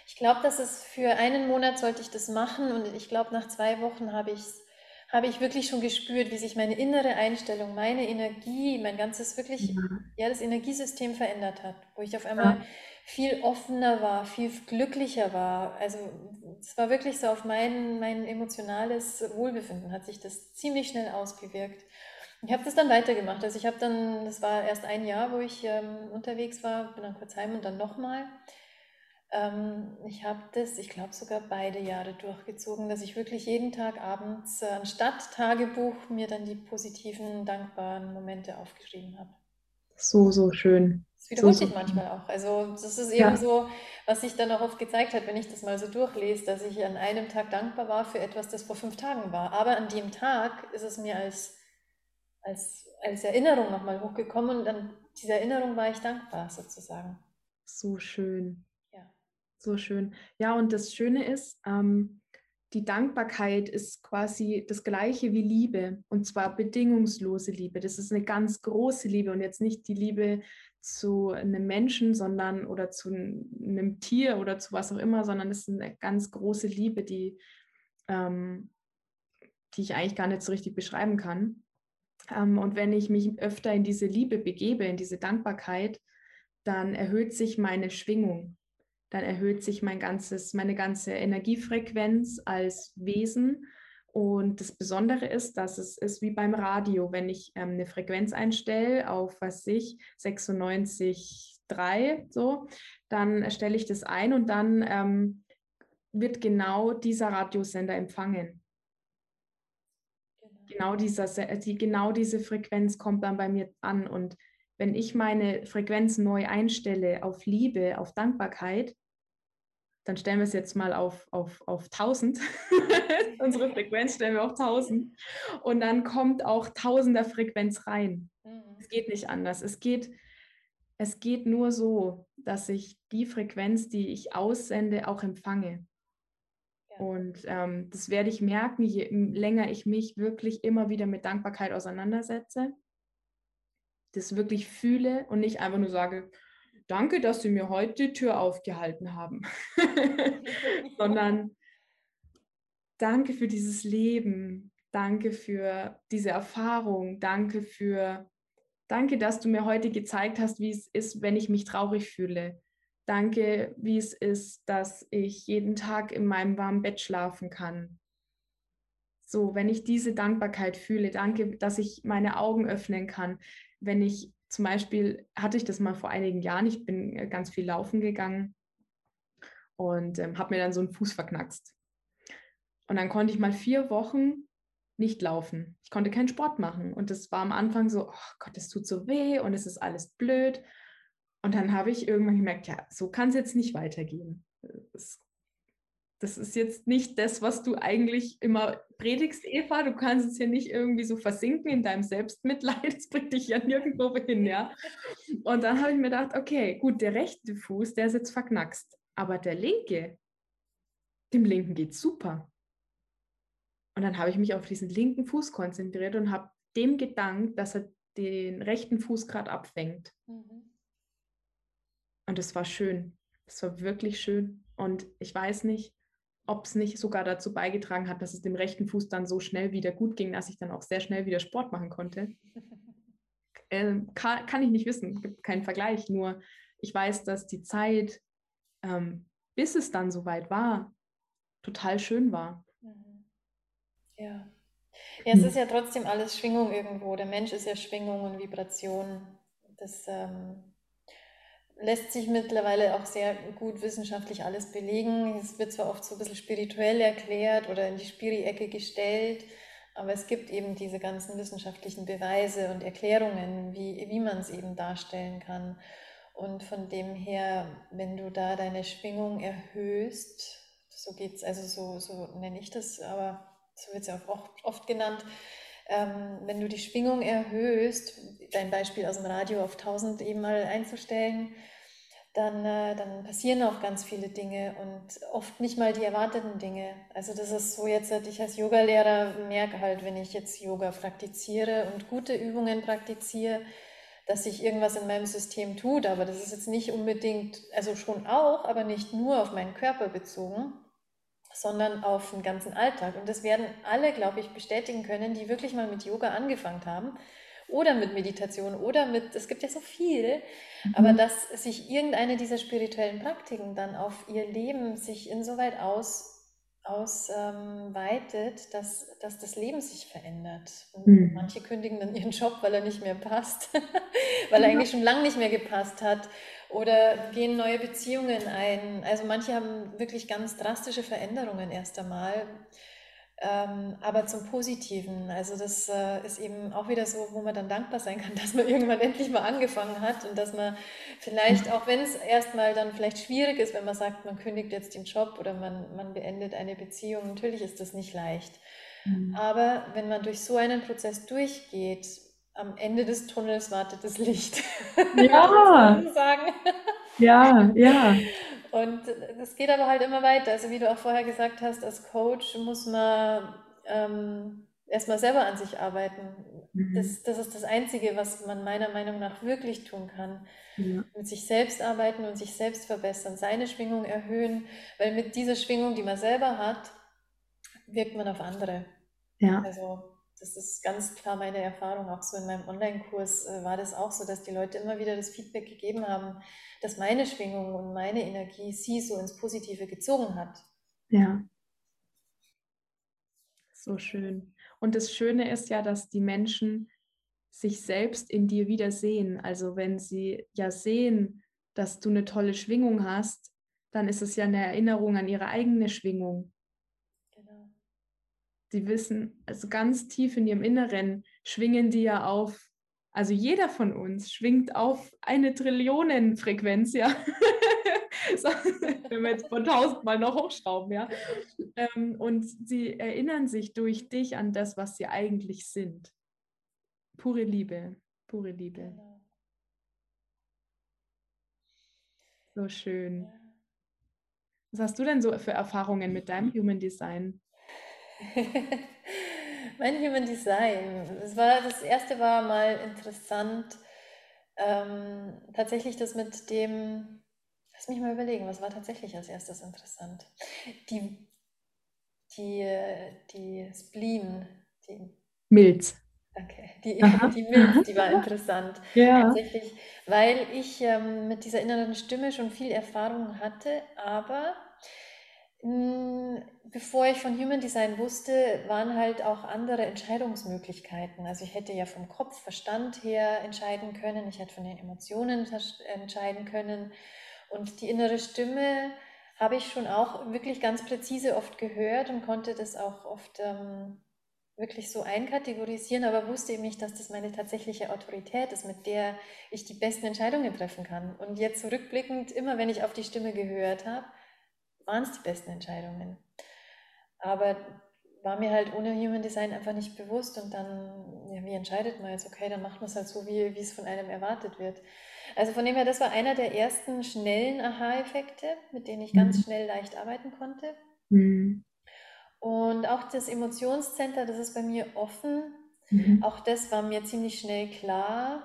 Ich glaube, dass es für einen Monat sollte ich das machen und ich glaube, nach zwei Wochen habe ich habe ich wirklich schon gespürt, wie sich meine innere Einstellung, meine Energie, mein ganzes wirklich, ja, ja das Energiesystem verändert hat, wo ich auf einmal ja viel offener war, viel glücklicher war. Also es war wirklich so auf mein, mein emotionales Wohlbefinden hat sich das ziemlich schnell ausgewirkt. Ich habe das dann weitergemacht. Also ich habe dann, das war erst ein Jahr, wo ich ähm, unterwegs war, bin dann kurz heim und dann nochmal. Ähm, ich habe das, ich glaube sogar beide Jahre durchgezogen, dass ich wirklich jeden Tag abends äh, anstatt Tagebuch mir dann die positiven, dankbaren Momente aufgeschrieben habe. So, so schön. Das wiederholt so, sich manchmal auch. Also das ist eben ja. so, was sich dann auch oft gezeigt hat, wenn ich das mal so durchlese, dass ich an einem Tag dankbar war für etwas, das vor fünf Tagen war. Aber an dem Tag ist es mir als, als, als Erinnerung nochmal hochgekommen und an dieser Erinnerung war ich dankbar sozusagen. So schön. So schön. Ja, und das Schöne ist, ähm, die Dankbarkeit ist quasi das gleiche wie Liebe und zwar bedingungslose Liebe. Das ist eine ganz große Liebe und jetzt nicht die Liebe zu einem Menschen, sondern oder zu einem Tier oder zu was auch immer, sondern es ist eine ganz große Liebe, die, ähm, die ich eigentlich gar nicht so richtig beschreiben kann. Ähm, und wenn ich mich öfter in diese Liebe begebe, in diese Dankbarkeit, dann erhöht sich meine Schwingung dann erhöht sich mein ganzes, meine ganze Energiefrequenz als Wesen. Und das Besondere ist, dass es ist wie beim Radio, wenn ich ähm, eine Frequenz einstelle auf, was ich, 96,3 so, dann stelle ich das ein und dann ähm, wird genau dieser Radiosender empfangen. Genau, genau dieser, die, genau diese Frequenz kommt dann bei mir an. Und wenn ich meine Frequenz neu einstelle auf Liebe, auf Dankbarkeit, dann stellen wir es jetzt mal auf, auf, auf 1000. Unsere Frequenz stellen wir auf 1000. Und dann kommt auch Tausender Frequenz rein. Mhm. Es geht nicht anders. Es geht, es geht nur so, dass ich die Frequenz, die ich aussende, auch empfange. Ja. Und ähm, das werde ich merken, je länger ich mich wirklich immer wieder mit Dankbarkeit auseinandersetze, das wirklich fühle und nicht einfach nur sage, danke, dass Sie mir heute die Tür aufgehalten haben, sondern danke für dieses Leben, danke für diese Erfahrung, danke für, danke, dass du mir heute gezeigt hast, wie es ist, wenn ich mich traurig fühle. Danke, wie es ist, dass ich jeden Tag in meinem warmen Bett schlafen kann. So, wenn ich diese Dankbarkeit fühle, danke, dass ich meine Augen öffnen kann, wenn ich zum Beispiel hatte ich das mal vor einigen Jahren. Ich bin äh, ganz viel laufen gegangen und ähm, habe mir dann so einen Fuß verknackst. Und dann konnte ich mal vier Wochen nicht laufen. Ich konnte keinen Sport machen. Und das war am Anfang so, oh Gott, das tut so weh und es ist alles blöd. Und dann habe ich irgendwann gemerkt, ja, so kann es jetzt nicht weitergehen. Das das ist jetzt nicht das, was du eigentlich immer predigst, Eva. Du kannst es hier nicht irgendwie so versinken in deinem Selbstmitleid. Das bringt dich ja nirgendwo hin, ja. Und dann habe ich mir gedacht, okay, gut, der rechte Fuß, der ist jetzt verknackst. Aber der linke, dem linken geht super. Und dann habe ich mich auf diesen linken Fuß konzentriert und habe dem gedankt, dass er den rechten Fuß gerade abfängt. Mhm. Und das war schön. Das war wirklich schön. Und ich weiß nicht, ob es nicht sogar dazu beigetragen hat, dass es dem rechten Fuß dann so schnell wieder gut ging, dass ich dann auch sehr schnell wieder Sport machen konnte. Ähm, kann, kann, ich nicht wissen, gibt keinen Vergleich. Nur ich weiß, dass die Zeit, ähm, bis es dann soweit war, total schön war. Mhm. Ja. Ja, es ist ja trotzdem alles Schwingung irgendwo. Der Mensch ist ja Schwingung und Vibration. Das ähm, lässt sich mittlerweile auch sehr gut wissenschaftlich alles belegen. Es wird zwar oft so ein bisschen spirituell erklärt oder in die Spiri-Ecke gestellt, aber es gibt eben diese ganzen wissenschaftlichen Beweise und Erklärungen, wie, wie man es eben darstellen kann. Und von dem her, wenn du da deine Schwingung erhöhst, so geht es, also so, so nenne ich das, aber so wird es ja auch oft, oft genannt, ähm, wenn du die Schwingung erhöhst, dein Beispiel aus dem Radio auf 1000 eben mal einzustellen, dann, äh, dann passieren auch ganz viele Dinge und oft nicht mal die erwarteten Dinge. Also das ist so jetzt, ich als Yogalehrer merke halt, wenn ich jetzt Yoga praktiziere und gute Übungen praktiziere, dass sich irgendwas in meinem System tut, aber das ist jetzt nicht unbedingt, also schon auch, aber nicht nur auf meinen Körper bezogen, sondern auf den ganzen Alltag. Und das werden alle, glaube ich, bestätigen können, die wirklich mal mit Yoga angefangen haben oder mit Meditation oder mit, es gibt ja so viel, mhm. aber dass sich irgendeine dieser spirituellen Praktiken dann auf ihr Leben sich insoweit aus ausweitet, ähm, dass, dass das Leben sich verändert. Mhm. Manche kündigen dann ihren Job, weil er nicht mehr passt, weil er eigentlich schon lange nicht mehr gepasst hat oder gehen neue Beziehungen ein. Also manche haben wirklich ganz drastische Veränderungen erst einmal ähm, aber zum Positiven. Also das äh, ist eben auch wieder so, wo man dann dankbar sein kann, dass man irgendwann endlich mal angefangen hat und dass man vielleicht, auch wenn es erstmal dann vielleicht schwierig ist, wenn man sagt, man kündigt jetzt den Job oder man, man beendet eine Beziehung, natürlich ist das nicht leicht. Mhm. Aber wenn man durch so einen Prozess durchgeht, am Ende des Tunnels wartet das Licht. Ja. sagen. Ja, ja. Und das geht aber halt immer weiter. Also wie du auch vorher gesagt hast, als Coach muss man ähm, erstmal selber an sich arbeiten. Mhm. Das, das ist das Einzige, was man meiner Meinung nach wirklich tun kann. Ja. Mit sich selbst arbeiten und sich selbst verbessern, seine Schwingung erhöhen, weil mit dieser Schwingung, die man selber hat, wirkt man auf andere. Ja. Also das ist ganz klar meine Erfahrung. Auch so in meinem Online-Kurs äh, war das auch so, dass die Leute immer wieder das Feedback gegeben haben, dass meine Schwingung und meine Energie sie so ins Positive gezogen hat. Ja. So schön. Und das Schöne ist ja, dass die Menschen sich selbst in dir wieder sehen. Also wenn sie ja sehen, dass du eine tolle Schwingung hast, dann ist es ja eine Erinnerung an ihre eigene Schwingung. Sie wissen, also ganz tief in ihrem Inneren schwingen die ja auf also jeder von uns schwingt auf eine Trillionenfrequenz, ja. wenn wir jetzt von tausendmal noch hochschrauben, ja. Ähm, und sie erinnern sich durch dich an das, was sie eigentlich sind. Pure Liebe, pure Liebe. So schön. Was hast du denn so für Erfahrungen mit deinem Human Design? mein Human Design. Das, war, das erste war mal interessant. Ähm, tatsächlich das mit dem, lass mich mal überlegen, was war tatsächlich als erstes interessant? Die, die, die Spleen, die Milz. Okay, die, die Milz, die war interessant. Ja. Tatsächlich, weil ich ähm, mit dieser inneren Stimme schon viel Erfahrung hatte, aber bevor ich von Human Design wusste, waren halt auch andere Entscheidungsmöglichkeiten. Also ich hätte ja vom Kopf, Verstand her entscheiden können, ich hätte von den Emotionen entscheiden können. Und die innere Stimme habe ich schon auch wirklich ganz präzise oft gehört und konnte das auch oft ähm, wirklich so einkategorisieren, aber wusste eben nicht, dass das meine tatsächliche Autorität ist, mit der ich die besten Entscheidungen treffen kann. Und jetzt zurückblickend, immer wenn ich auf die Stimme gehört habe, waren es die besten Entscheidungen. Aber war mir halt ohne Human Design einfach nicht bewusst und dann, ja, wie entscheidet man jetzt? Okay, dann macht man es halt so, wie, wie es von einem erwartet wird. Also von dem her, das war einer der ersten schnellen Aha-Effekte, mit denen ich mhm. ganz schnell leicht arbeiten konnte. Mhm. Und auch das Emotionscenter, das ist bei mir offen. Mhm. Auch das war mir ziemlich schnell klar.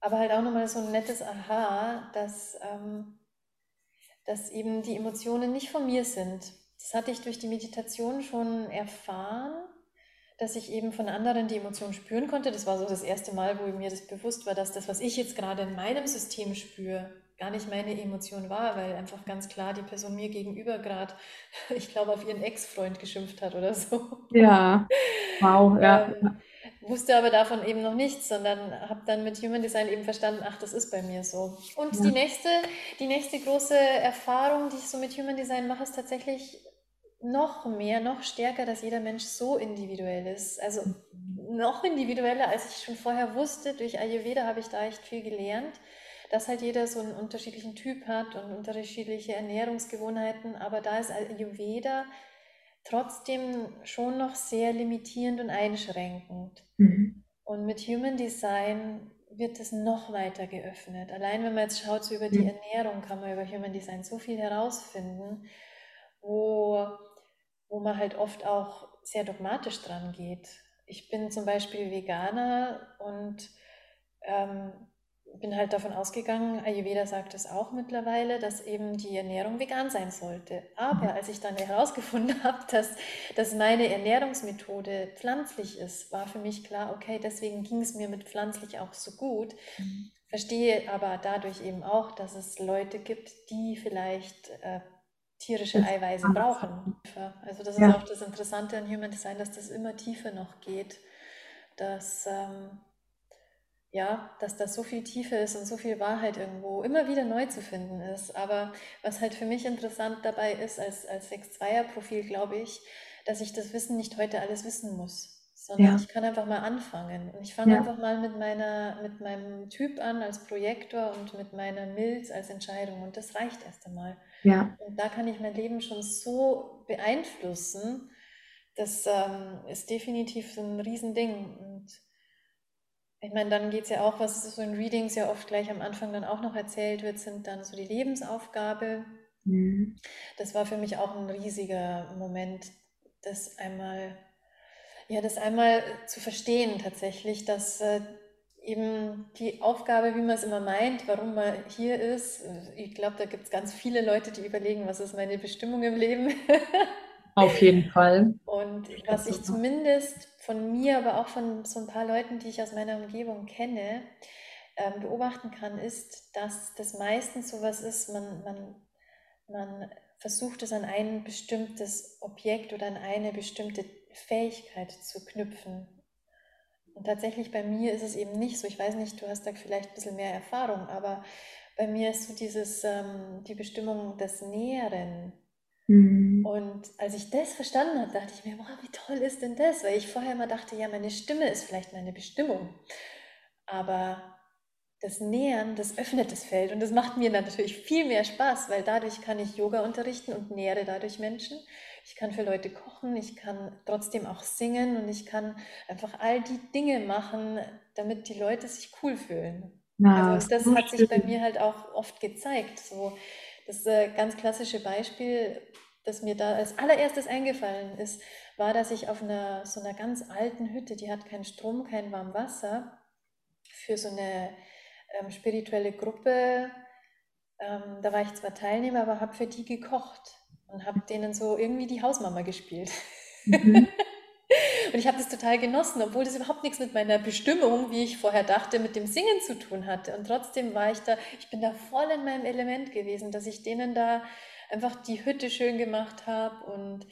Aber halt auch nochmal so ein nettes Aha, dass ähm, dass eben die Emotionen nicht von mir sind. Das hatte ich durch die Meditation schon erfahren, dass ich eben von anderen die Emotionen spüren konnte. Das war so das erste Mal, wo mir das bewusst war, dass das, was ich jetzt gerade in meinem System spüre, gar nicht meine Emotion war, weil einfach ganz klar die Person mir gegenüber gerade, ich glaube, auf ihren Ex-Freund geschimpft hat oder so. Ja, wow, ja. Ähm, wusste aber davon eben noch nichts, sondern habe dann mit Human Design eben verstanden, ach, das ist bei mir so. Und ja. die, nächste, die nächste große Erfahrung, die ich so mit Human Design mache, ist tatsächlich noch mehr, noch stärker, dass jeder Mensch so individuell ist. Also noch individueller, als ich schon vorher wusste. Durch Ayurveda habe ich da echt viel gelernt, dass halt jeder so einen unterschiedlichen Typ hat und unterschiedliche Ernährungsgewohnheiten. Aber da ist Ayurveda trotzdem schon noch sehr limitierend und einschränkend. Mhm. Und mit Human Design wird es noch weiter geöffnet. Allein wenn man jetzt schaut, so über die mhm. Ernährung kann man über Human Design so viel herausfinden, wo, wo man halt oft auch sehr dogmatisch dran geht. Ich bin zum Beispiel Veganer und ähm, bin halt davon ausgegangen, Ayurveda sagt es auch mittlerweile, dass eben die Ernährung vegan sein sollte. Aber als ich dann herausgefunden habe, dass, dass meine Ernährungsmethode pflanzlich ist, war für mich klar, okay, deswegen ging es mir mit pflanzlich auch so gut. Mhm. Verstehe aber dadurch eben auch, dass es Leute gibt, die vielleicht äh, tierische Eiweiße brauchen. Also das ist ja. auch das Interessante an Human Design, dass das immer tiefer noch geht. Dass ähm, ja, dass da so viel Tiefe ist und so viel Wahrheit irgendwo immer wieder neu zu finden ist. Aber was halt für mich interessant dabei ist, als, als 6-2er-Profil, glaube ich, dass ich das Wissen nicht heute alles wissen muss, sondern ja. ich kann einfach mal anfangen. Und ich fange ja. einfach mal mit, meiner, mit meinem Typ an als Projektor und mit meiner Milz als Entscheidung. Und das reicht erst einmal. Ja. Und da kann ich mein Leben schon so beeinflussen. Das ähm, ist definitiv ein Riesending. Und ich meine, dann geht es ja auch, was so in Readings ja oft gleich am Anfang dann auch noch erzählt wird, sind dann so die Lebensaufgabe. Mhm. Das war für mich auch ein riesiger Moment, das einmal, ja, das einmal zu verstehen tatsächlich, dass äh, eben die Aufgabe, wie man es immer meint, warum man hier ist. Ich glaube, da gibt es ganz viele Leute, die überlegen, was ist meine Bestimmung im Leben. Auf jeden Fall. Und was ich zumindest von mir, aber auch von so ein paar Leuten, die ich aus meiner Umgebung kenne, ähm, beobachten kann, ist, dass das meistens sowas ist, man, man, man versucht es an ein bestimmtes Objekt oder an eine bestimmte Fähigkeit zu knüpfen. Und tatsächlich bei mir ist es eben nicht so. Ich weiß nicht, du hast da vielleicht ein bisschen mehr Erfahrung, aber bei mir ist so dieses, ähm, die Bestimmung des Näheren Mhm. Und als ich das verstanden habe, dachte ich mir, wow, wie toll ist denn das? Weil ich vorher immer dachte, ja, meine Stimme ist vielleicht meine Bestimmung. Aber das Nähern, das öffnet das Feld und das macht mir natürlich viel mehr Spaß, weil dadurch kann ich Yoga unterrichten und nähere dadurch Menschen. Ich kann für Leute kochen, ich kann trotzdem auch singen und ich kann einfach all die Dinge machen, damit die Leute sich cool fühlen. Ja, also das hat sich bei mir halt auch oft gezeigt. So, das äh, ganz klassische Beispiel, das mir da als allererstes eingefallen ist, war, dass ich auf einer so einer ganz alten Hütte, die hat keinen Strom, kein warmes Wasser, für so eine ähm, spirituelle Gruppe, ähm, da war ich zwar Teilnehmer, aber habe für die gekocht und habe denen so irgendwie die Hausmama gespielt. Mhm. Und ich habe das total genossen, obwohl das überhaupt nichts mit meiner Bestimmung, wie ich vorher dachte, mit dem Singen zu tun hatte. Und trotzdem war ich da, ich bin da voll in meinem Element gewesen, dass ich denen da einfach die Hütte schön gemacht habe und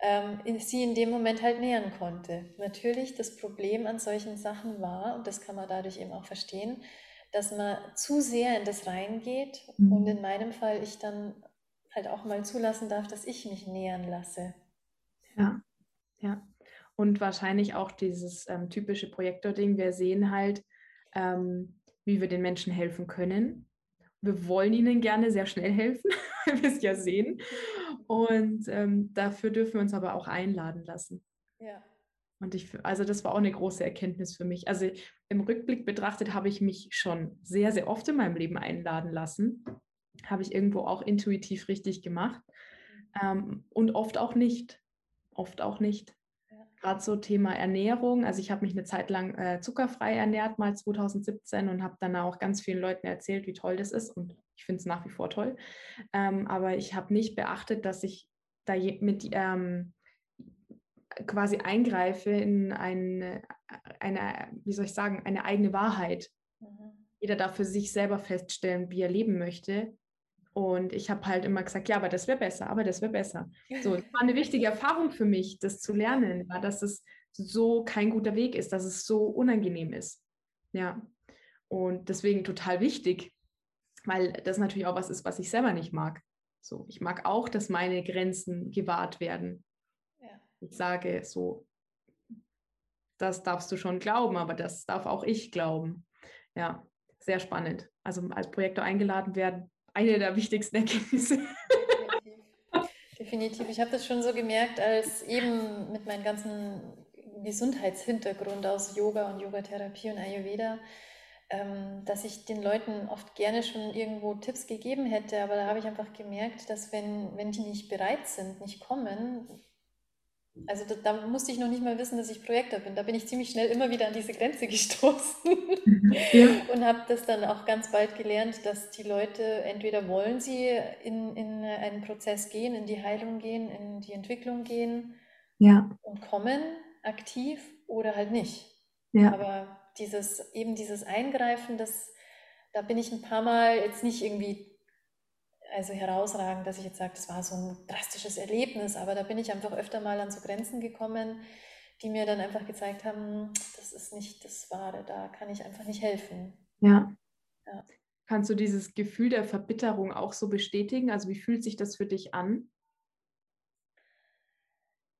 ähm, sie in dem Moment halt nähern konnte. Natürlich das Problem an solchen Sachen war, und das kann man dadurch eben auch verstehen, dass man zu sehr in das reingeht mhm. und in meinem Fall ich dann halt auch mal zulassen darf, dass ich mich nähern lasse. Ja, ja und wahrscheinlich auch dieses ähm, typische Projektor-Ding. Wir sehen halt, ähm, wie wir den Menschen helfen können. Wir wollen ihnen gerne sehr schnell helfen, weil wir es ja sehen. Und ähm, dafür dürfen wir uns aber auch einladen lassen. Ja. Und ich, also das war auch eine große Erkenntnis für mich. Also im Rückblick betrachtet habe ich mich schon sehr, sehr oft in meinem Leben einladen lassen. Habe ich irgendwo auch intuitiv richtig gemacht. Mhm. Ähm, und oft auch nicht. Oft auch nicht gerade so Thema Ernährung. Also ich habe mich eine Zeit lang äh, zuckerfrei ernährt, mal 2017 und habe dann auch ganz vielen Leuten erzählt, wie toll das ist und ich finde es nach wie vor toll. Ähm, aber ich habe nicht beachtet, dass ich da mit ähm, quasi eingreife in eine, eine, wie soll ich sagen, eine eigene Wahrheit. Mhm. Jeder darf für sich selber feststellen, wie er leben möchte. Und ich habe halt immer gesagt, ja, aber das wäre besser, aber das wäre besser. So, das war eine wichtige Erfahrung für mich, das zu lernen, war, dass es so kein guter Weg ist, dass es so unangenehm ist. Ja. Und deswegen total wichtig, weil das natürlich auch was ist, was ich selber nicht mag. So, ich mag auch, dass meine Grenzen gewahrt werden. Ja. Ich sage so, das darfst du schon glauben, aber das darf auch ich glauben. Ja, sehr spannend. Also als Projektor eingeladen werden, eine der wichtigsten Erkenntnisse. Definitiv. Ich habe das schon so gemerkt, als eben mit meinem ganzen Gesundheitshintergrund aus Yoga und Yogatherapie und Ayurveda, ähm, dass ich den Leuten oft gerne schon irgendwo Tipps gegeben hätte, aber da habe ich einfach gemerkt, dass wenn, wenn die nicht bereit sind, nicht kommen, also da, da, musste ich noch nicht mal wissen, dass ich Projektor bin. Da bin ich ziemlich schnell immer wieder an diese Grenze gestoßen ja. und habe das dann auch ganz bald gelernt, dass die Leute entweder wollen sie in, in einen Prozess gehen, in die Heilung gehen, in die Entwicklung gehen ja. und kommen aktiv oder halt nicht. Ja. Aber dieses eben dieses Eingreifen, das da bin ich ein paar Mal jetzt nicht irgendwie also herausragend, dass ich jetzt sage, das war so ein drastisches Erlebnis, aber da bin ich einfach öfter mal an so Grenzen gekommen, die mir dann einfach gezeigt haben, das ist nicht das Wahre, da kann ich einfach nicht helfen. Ja. ja. Kannst du dieses Gefühl der Verbitterung auch so bestätigen? Also wie fühlt sich das für dich an?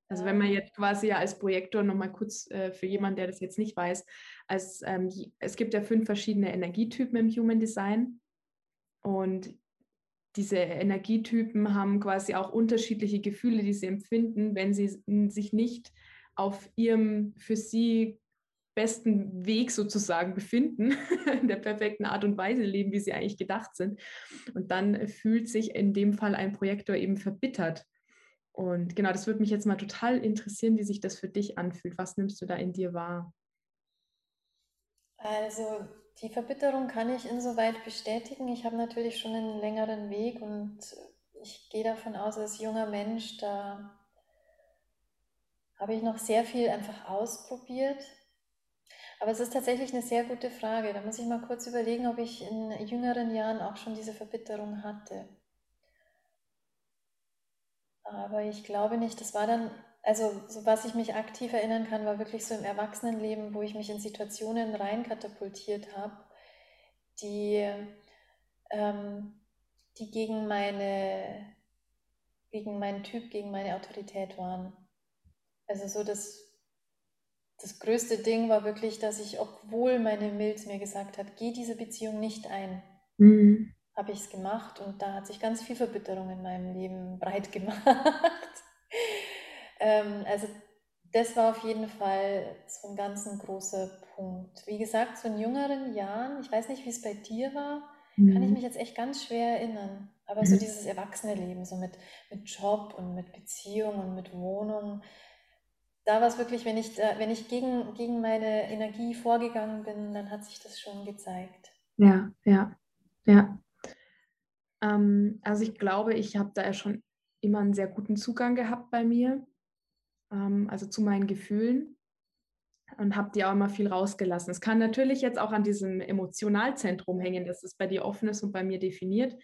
Also wenn man ähm. jetzt quasi ja als Projektor nochmal kurz äh, für jemanden, der das jetzt nicht weiß, als, ähm, es gibt ja fünf verschiedene Energietypen im Human Design und diese Energietypen haben quasi auch unterschiedliche Gefühle, die sie empfinden, wenn sie sich nicht auf ihrem für sie besten Weg sozusagen befinden, in der perfekten Art und Weise leben, wie sie eigentlich gedacht sind. Und dann fühlt sich in dem Fall ein Projektor eben verbittert. Und genau, das würde mich jetzt mal total interessieren, wie sich das für dich anfühlt. Was nimmst du da in dir wahr? Also die Verbitterung kann ich insoweit bestätigen. Ich habe natürlich schon einen längeren Weg und ich gehe davon aus, als junger Mensch, da habe ich noch sehr viel einfach ausprobiert. Aber es ist tatsächlich eine sehr gute Frage. Da muss ich mal kurz überlegen, ob ich in jüngeren Jahren auch schon diese Verbitterung hatte. Aber ich glaube nicht, das war dann also, so was ich mich aktiv erinnern kann, war wirklich so im Erwachsenenleben, wo ich mich in Situationen reinkatapultiert habe, die, ähm, die gegen meine, gegen meinen Typ, gegen meine Autorität waren. Also so das, das größte Ding war wirklich, dass ich, obwohl meine Milz mir gesagt hat, geh diese Beziehung nicht ein, mhm. habe ich es gemacht und da hat sich ganz viel Verbitterung in meinem Leben breit gemacht. Ähm, also das war auf jeden Fall so ein ganz ein großer Punkt. Wie gesagt, so in jüngeren Jahren, ich weiß nicht, wie es bei dir war, mhm. kann ich mhm. mich jetzt echt ganz schwer erinnern. Aber mhm. so dieses erwachsene Leben, so mit, mit Job und mit Beziehung und mit Wohnung, da war es wirklich, wenn ich, wenn ich gegen, gegen meine Energie vorgegangen bin, dann hat sich das schon gezeigt. Ja, ja, ja. Ähm, also ich glaube, ich habe da ja schon immer einen sehr guten Zugang gehabt bei mir ähm, also zu meinen Gefühlen und habe die auch immer viel rausgelassen. Es kann natürlich jetzt auch an diesem Emotionalzentrum hängen, dass es bei dir offen ist und bei mir definiert.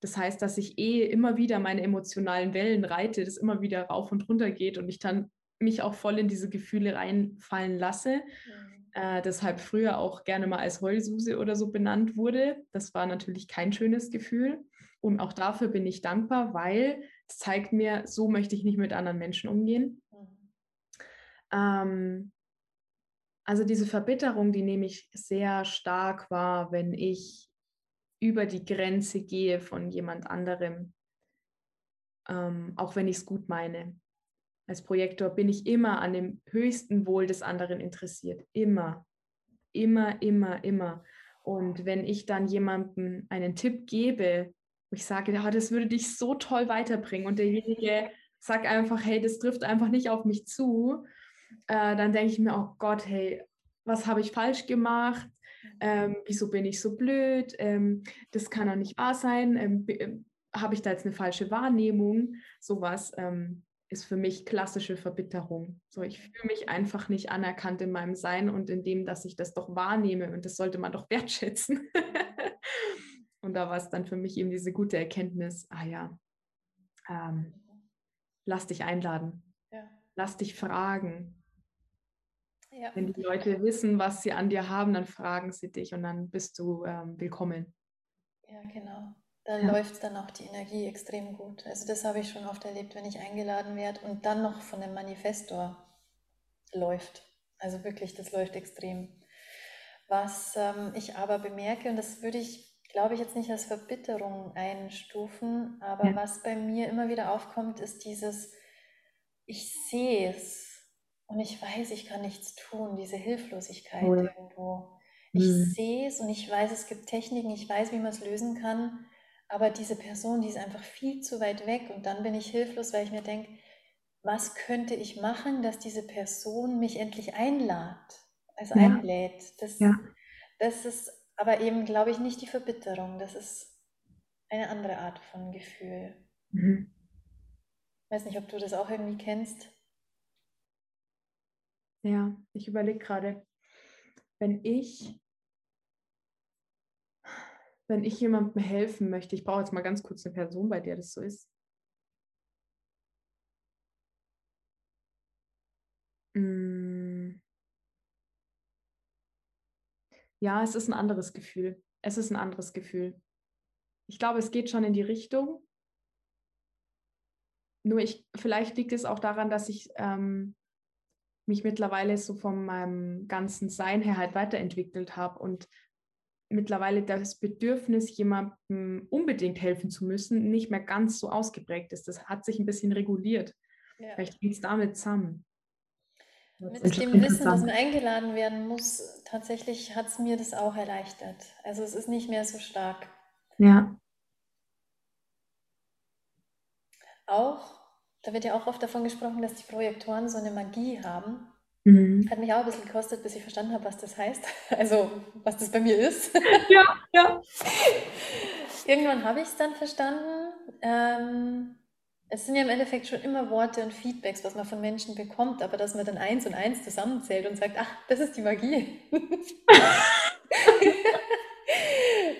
Das heißt, dass ich eh immer wieder meine emotionalen Wellen reite, das immer wieder rauf und runter geht und ich dann mich auch voll in diese Gefühle reinfallen lasse. Mhm. Äh, deshalb früher auch gerne mal als Heulsuse oder so benannt wurde. Das war natürlich kein schönes Gefühl. Und auch dafür bin ich dankbar, weil es zeigt mir, so möchte ich nicht mit anderen Menschen umgehen. Ähm, also diese Verbitterung, die nehme ich sehr stark wahr, wenn ich über die Grenze gehe von jemand anderem, ähm, auch wenn ich es gut meine. Als Projektor bin ich immer an dem höchsten Wohl des anderen interessiert. Immer, immer, immer, immer. Und wenn ich dann jemandem einen Tipp gebe, wo ich sage, ja, das würde dich so toll weiterbringen und derjenige sagt einfach, hey, das trifft einfach nicht auf mich zu, äh, dann denke ich mir, oh Gott, hey, was habe ich falsch gemacht? Ähm, wieso bin ich so blöd? Ähm, das kann doch nicht wahr sein. Ähm, äh, habe ich da jetzt eine falsche Wahrnehmung? Sowas ähm, ist für mich klassische Verbitterung. So, ich fühle mich einfach nicht anerkannt in meinem Sein und in dem, dass ich das doch wahrnehme und das sollte man doch wertschätzen. und da war es dann für mich eben diese gute Erkenntnis, ah ja, ähm, lass dich einladen, ja. lass dich fragen, Ja. Wenn die Leute wissen, was sie an dir haben, dann fragen sie dich und dann bist du ähm, willkommen. Ja, genau. Da ja. läuft dann auch die Energie extrem gut. Also das habe ich schon oft erlebt, wenn ich eingeladen werde und dann noch von dem Manifestor läuft. Also wirklich, das läuft extrem. Was ähm, ich aber bemerke, und das würde ich, glaube ich, jetzt nicht als Verbitterung einstufen, aber ja. was bei mir immer wieder aufkommt, ist dieses, ich sehe es und ich weiß, ich kann nichts tun, diese Hilflosigkeit oh. irgendwo. Ich mhm. sehe es und ich weiß, es gibt Techniken, ich weiß, wie man es lösen kann, aber diese Person, die ist einfach viel zu weit weg und dann bin ich hilflos, weil ich mir denke, was könnte ich machen, dass diese Person mich endlich einlädt, also ja. einlädt. Das, ja. das ist aber eben, glaube ich, nicht die Verbitterung, das ist eine andere Art von Gefühl. Mhm. Ich weiß nicht, ob du das auch irgendwie kennst. Ja, ich überlege gerade, wenn ich wenn ich jemandem helfen möchte, ich brauche jetzt mal ganz kurz eine Person, bei der das so ist. Mm. Ja, es ist ein anderes Gefühl. Es ist ein anderes Gefühl. Ich glaube, es geht schon in die Richtung. Nur ich, vielleicht liegt es auch daran, dass ich ähm, mich mittlerweile so von meinem ganzen Sein her halt weiterentwickelt habe und mittlerweile das Bedürfnis, jemandem unbedingt helfen zu müssen, nicht mehr ganz so ausgeprägt ist. Das hat sich ein bisschen reguliert. Ja. Vielleicht hängt es damit zusammen. Mit dem Wissen, dass man eingeladen werden muss, tatsächlich hat es mir das auch erleichtert. Also es ist nicht mehr so stark. Ja. Auch, da wird ja auch oft davon gesprochen, dass die Projektoren so eine Magie haben. Mhm. Hat mich auch ein bisschen gekostet, bis ich verstanden habe, was das heißt. Also, was das bei mir ist. Ja, ja. Irgendwann habe ich es dann verstanden. Ähm, es sind ja im Endeffekt schon immer Worte und Feedbacks, was man von Menschen bekommt, aber dass man dann eins und eins zusammenzählt und sagt, ach, das ist die Magie.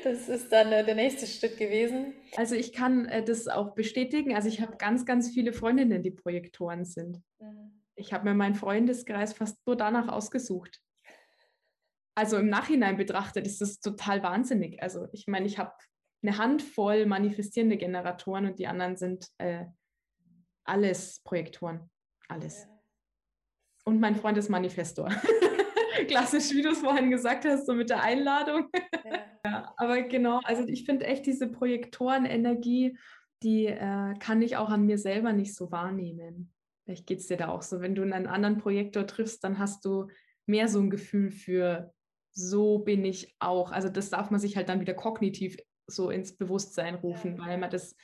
das ist dann äh, der nächste Schritt gewesen. Also ich kann äh, das auch bestätigen. Also ich habe ganz, ganz viele Freundinnen, die Projektoren sind. Mhm ich habe mir meinen Freundeskreis fast nur danach ausgesucht. Also im Nachhinein betrachtet ist das total wahnsinnig. Also ich meine, ich habe eine Handvoll manifestierende Generatoren und die anderen sind äh, alles Projektoren. Alles. Und mein Freund ist Manifestor. Klassisch, wie du es vorhin gesagt hast, so mit der Einladung. Ja. ja aber genau, also ich finde echt diese Projektorenenergie, die äh, kann ich auch an mir selber nicht so wahrnehmen. Vielleicht geht es dir da auch so. Wenn du einen anderen Projektor triffst, dann hast du mehr so ein Gefühl für, so bin ich auch. Also das darf man sich halt dann wieder kognitiv so ins Bewusstsein rufen, ja. weil man das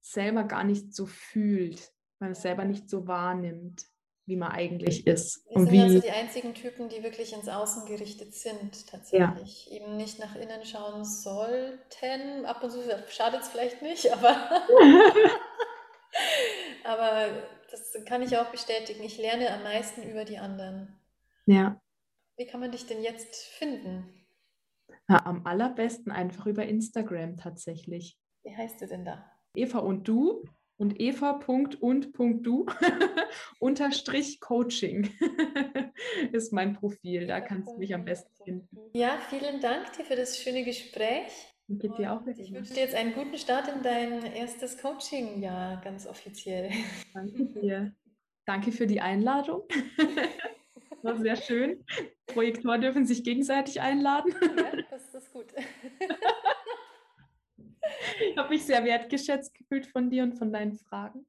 selber gar nicht so fühlt, weil man es selber nicht so wahrnimmt, wie man eigentlich ist. Wir sind wie, also die einzigen Typen, die wirklich ins Außen gerichtet sind, tatsächlich. Ja. Eben nicht nach innen schauen sollten. Ab und zu schadet es vielleicht nicht, aber, aber das kann ich auch bestätigen. Ich lerne am meisten über die anderen. Ja. Wie kann man dich denn jetzt finden? Ja, am allerbesten einfach über Instagram tatsächlich. Wie heißt du denn da? Eva und du und eva.und.du unterstrich Coaching ist mein Profil. Da kannst du mich am besten finden. Ja, vielen Dank dir für das schöne Gespräch. Geht dir auch ich wünsche dir jetzt einen guten Start in dein erstes Coaching-Jahr, ganz offiziell. Danke dir. Danke für die Einladung. War sehr schön. Projektoren dürfen sich gegenseitig einladen. Ja, das ist gut. Ich habe mich sehr wertgeschätzt gefühlt von dir und von deinen Fragen.